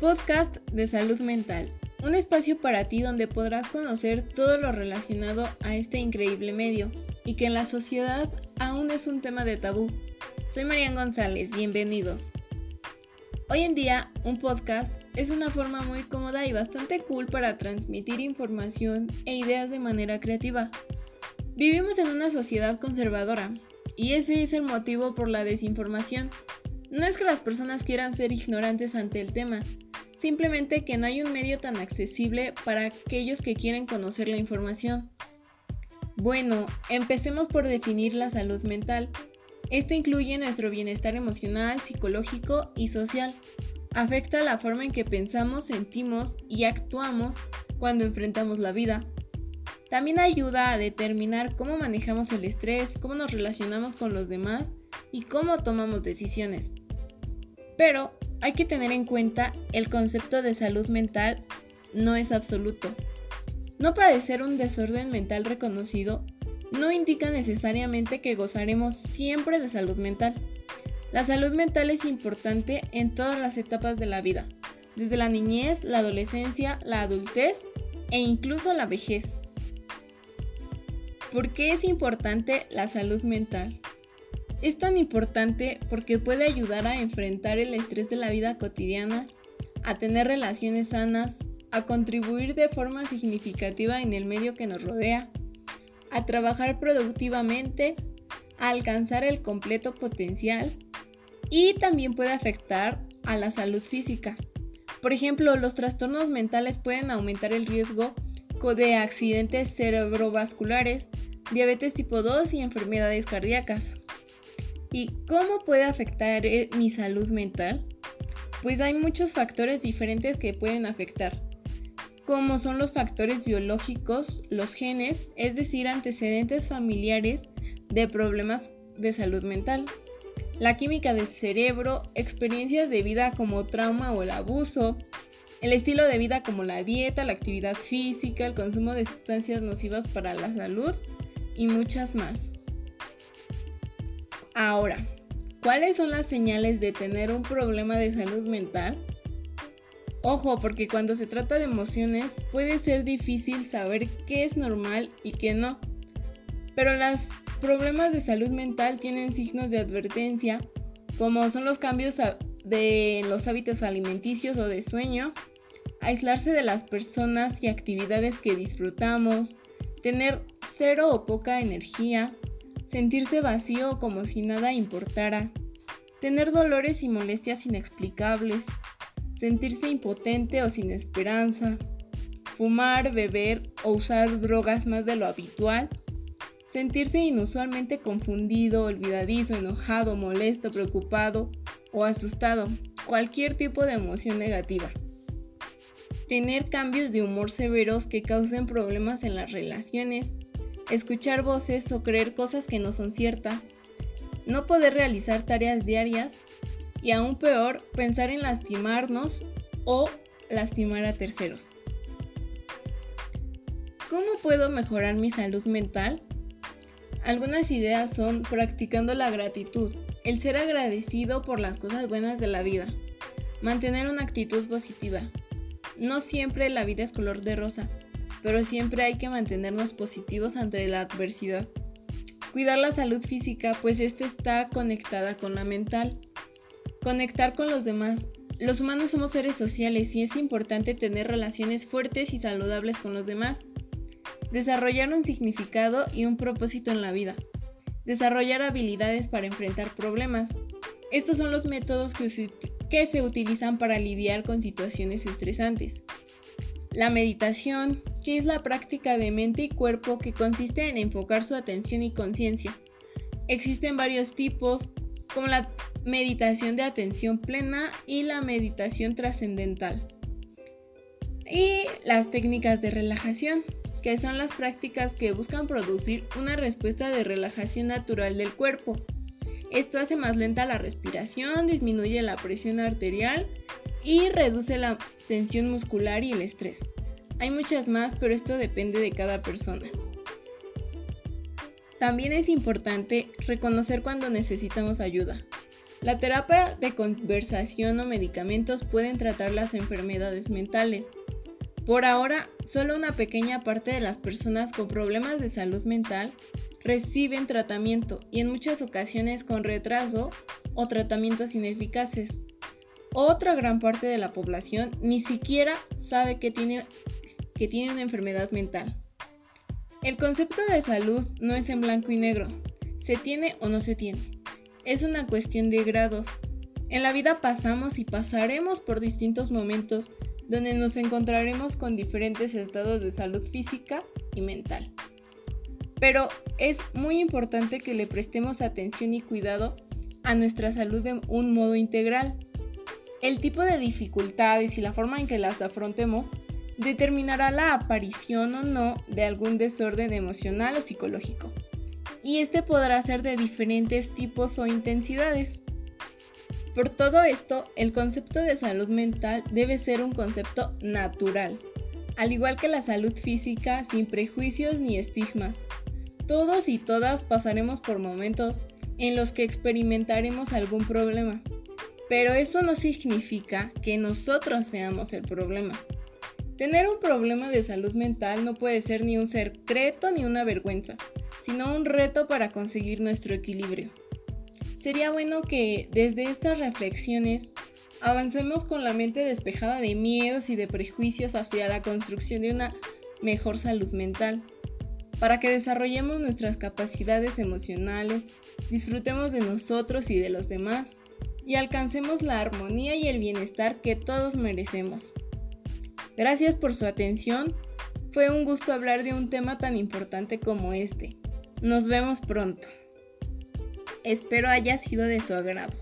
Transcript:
Podcast de salud mental, un espacio para ti donde podrás conocer todo lo relacionado a este increíble medio y que en la sociedad aún es un tema de tabú. Soy Marian González, bienvenidos. Hoy en día, un podcast es una forma muy cómoda y bastante cool para transmitir información e ideas de manera creativa. Vivimos en una sociedad conservadora y ese es el motivo por la desinformación no es que las personas quieran ser ignorantes ante el tema, simplemente que no hay un medio tan accesible para aquellos que quieren conocer la información. Bueno, empecemos por definir la salud mental. Esta incluye nuestro bienestar emocional, psicológico y social. Afecta la forma en que pensamos, sentimos y actuamos cuando enfrentamos la vida. También ayuda a determinar cómo manejamos el estrés, cómo nos relacionamos con los demás y cómo tomamos decisiones. Pero hay que tener en cuenta el concepto de salud mental no es absoluto. No padecer un desorden mental reconocido no indica necesariamente que gozaremos siempre de salud mental. La salud mental es importante en todas las etapas de la vida, desde la niñez, la adolescencia, la adultez e incluso la vejez. ¿Por qué es importante la salud mental? Es tan importante porque puede ayudar a enfrentar el estrés de la vida cotidiana, a tener relaciones sanas, a contribuir de forma significativa en el medio que nos rodea, a trabajar productivamente, a alcanzar el completo potencial y también puede afectar a la salud física. Por ejemplo, los trastornos mentales pueden aumentar el riesgo de accidentes cerebrovasculares, diabetes tipo 2 y enfermedades cardíacas. ¿Y cómo puede afectar eh, mi salud mental? Pues hay muchos factores diferentes que pueden afectar, como son los factores biológicos, los genes, es decir, antecedentes familiares de problemas de salud mental, la química del cerebro, experiencias de vida como trauma o el abuso, el estilo de vida como la dieta, la actividad física, el consumo de sustancias nocivas para la salud y muchas más. Ahora, ¿cuáles son las señales de tener un problema de salud mental? Ojo, porque cuando se trata de emociones puede ser difícil saber qué es normal y qué no. Pero los problemas de salud mental tienen signos de advertencia, como son los cambios de los hábitos alimenticios o de sueño, aislarse de las personas y actividades que disfrutamos, tener cero o poca energía, sentirse vacío como si nada importara, tener dolores y molestias inexplicables, sentirse impotente o sin esperanza, fumar, beber o usar drogas más de lo habitual, sentirse inusualmente confundido, olvidadizo, enojado, molesto, preocupado o asustado, cualquier tipo de emoción negativa. Tener cambios de humor severos que causen problemas en las relaciones, escuchar voces o creer cosas que no son ciertas, no poder realizar tareas diarias y aún peor, pensar en lastimarnos o lastimar a terceros. ¿Cómo puedo mejorar mi salud mental? Algunas ideas son practicando la gratitud, el ser agradecido por las cosas buenas de la vida, mantener una actitud positiva. No siempre la vida es color de rosa, pero siempre hay que mantenernos positivos ante la adversidad. Cuidar la salud física, pues esta está conectada con la mental. Conectar con los demás. Los humanos somos seres sociales y es importante tener relaciones fuertes y saludables con los demás. Desarrollar un significado y un propósito en la vida. Desarrollar habilidades para enfrentar problemas. Estos son los métodos que se, utilizan para lidiar con situaciones estresantes. La meditación, que es la práctica de mente y cuerpo que consiste en enfocar su atención y conciencia. Existen varios tipos, como la meditación de atención plena y la meditación trascendental. Y las técnicas de relajación, que son las prácticas que buscan producir una respuesta de relajación natural del cuerpo. Esto hace más lenta la respiración, disminuye la presión arterial y reduce la tensión muscular y el estrés. Hay muchas más, pero esto depende de cada persona. También es importante reconocer cuando necesitamos ayuda. La terapia de conversación o medicamentos pueden tratar las enfermedades mentales. Por ahora, solo una pequeña parte de las personas con problemas de salud mental reciben tratamiento y en muchas ocasiones con retraso o tratamientos ineficaces. Otra gran parte de la población ni siquiera sabe que tiene, que tiene una enfermedad mental. El concepto de salud no es en blanco y negro, se tiene o no se tiene. Es una cuestión de grados. En la vida pasamos y pasaremos por distintos momentos donde nos encontraremos con diferentes estados de salud física y mental. Pero es muy importante que le prestemos atención y cuidado a nuestra salud de un modo integral. El tipo de dificultades y la forma en que las afrontemos determinará la aparición o no de algún desorden emocional o psicológico. Y este podrá ser de diferentes tipos o intensidades. Por todo esto, el concepto de salud mental debe ser un concepto natural, al igual que la salud física sin prejuicios ni estigmas. Todos y todas pasaremos por momentos en los que experimentaremos algún problema, pero eso no significa que nosotros seamos el problema. Tener un problema de salud mental no puede ser ni un secreto ni una vergüenza, sino un reto para conseguir nuestro equilibrio. Sería bueno que desde estas reflexiones avancemos con la mente despejada de miedos y de prejuicios hacia la construcción de una mejor salud mental, para que desarrollemos nuestras capacidades emocionales, disfrutemos de nosotros y de los demás, y alcancemos la armonía y el bienestar que todos merecemos. Gracias por su atención. Fue un gusto hablar de un tema tan importante como este. Nos vemos pronto. Espero haya sido de su agrado.